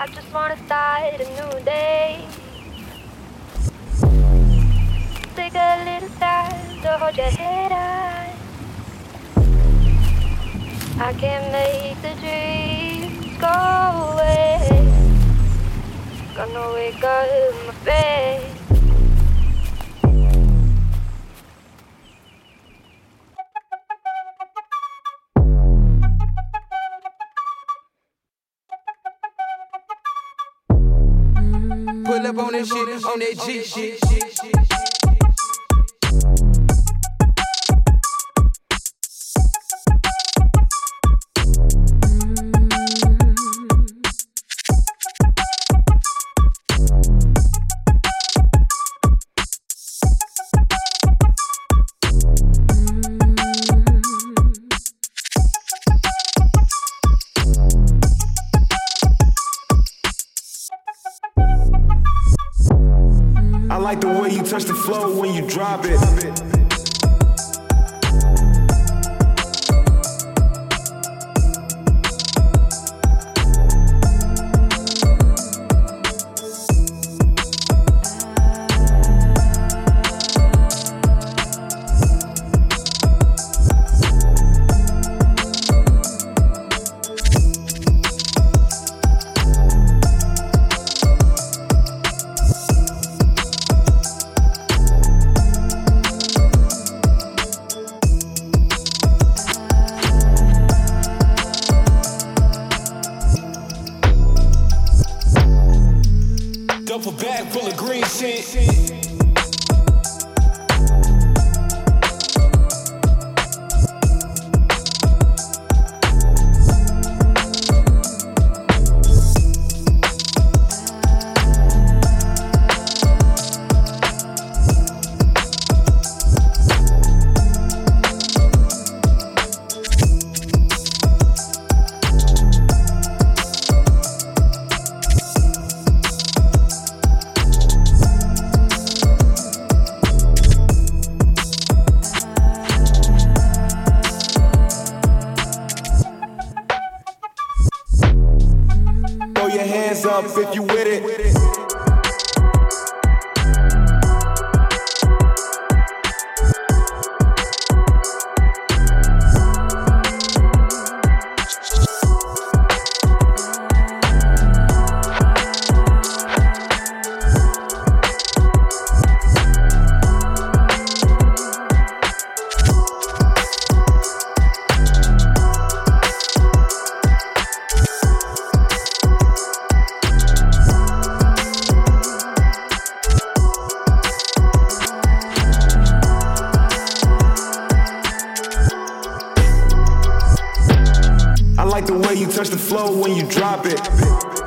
I just wanna start a new day. Take a little time to hold your head high. I can make the dreams go away. Gonna wake up in my bed. Pull up on that shit, on that G shit. Like the way you touch the flow when you drop it. Duffel bag full of green shit. If you with it. The way you touch the flow when you drop it.